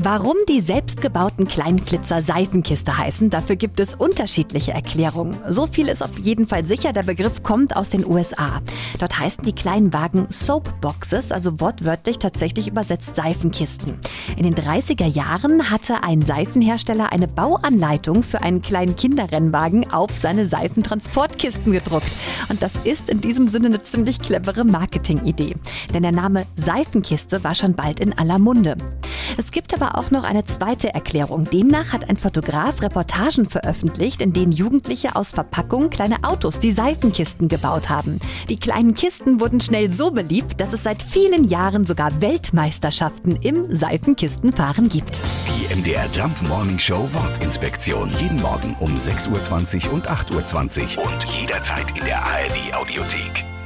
Warum die selbstgebauten kleinen Flitzer Seifenkiste heißen, dafür gibt es unterschiedliche Erklärungen. So viel ist auf jeden Fall sicher, der Begriff kommt aus den USA. Dort heißen die kleinen Wagen Soapboxes, also wortwörtlich tatsächlich übersetzt Seifenkisten. In den 30er Jahren hatte ein Seifenhersteller eine Bauanleitung für einen kleinen Kinderrennwagen auf seine Seifentransportkisten gedruckt. Und das ist in diesem Sinne eine ziemlich clevere Marketingidee. Denn der Name Seifenkiste war schon bald in aller Munde. Es gibt aber auch noch eine zweite Erklärung. Demnach hat ein Fotograf Reportagen veröffentlicht, in denen Jugendliche aus Verpackungen kleine Autos, die Seifenkisten gebaut haben. Die kleinen Kisten wurden schnell so beliebt, dass es seit vielen Jahren sogar Weltmeisterschaften im Seifenkistenfahren gibt. Die MDR Jump Morning Show Wortinspektion. Jeden Morgen um 6.20 Uhr und 8.20 Uhr und jederzeit in der ARD Audiothek.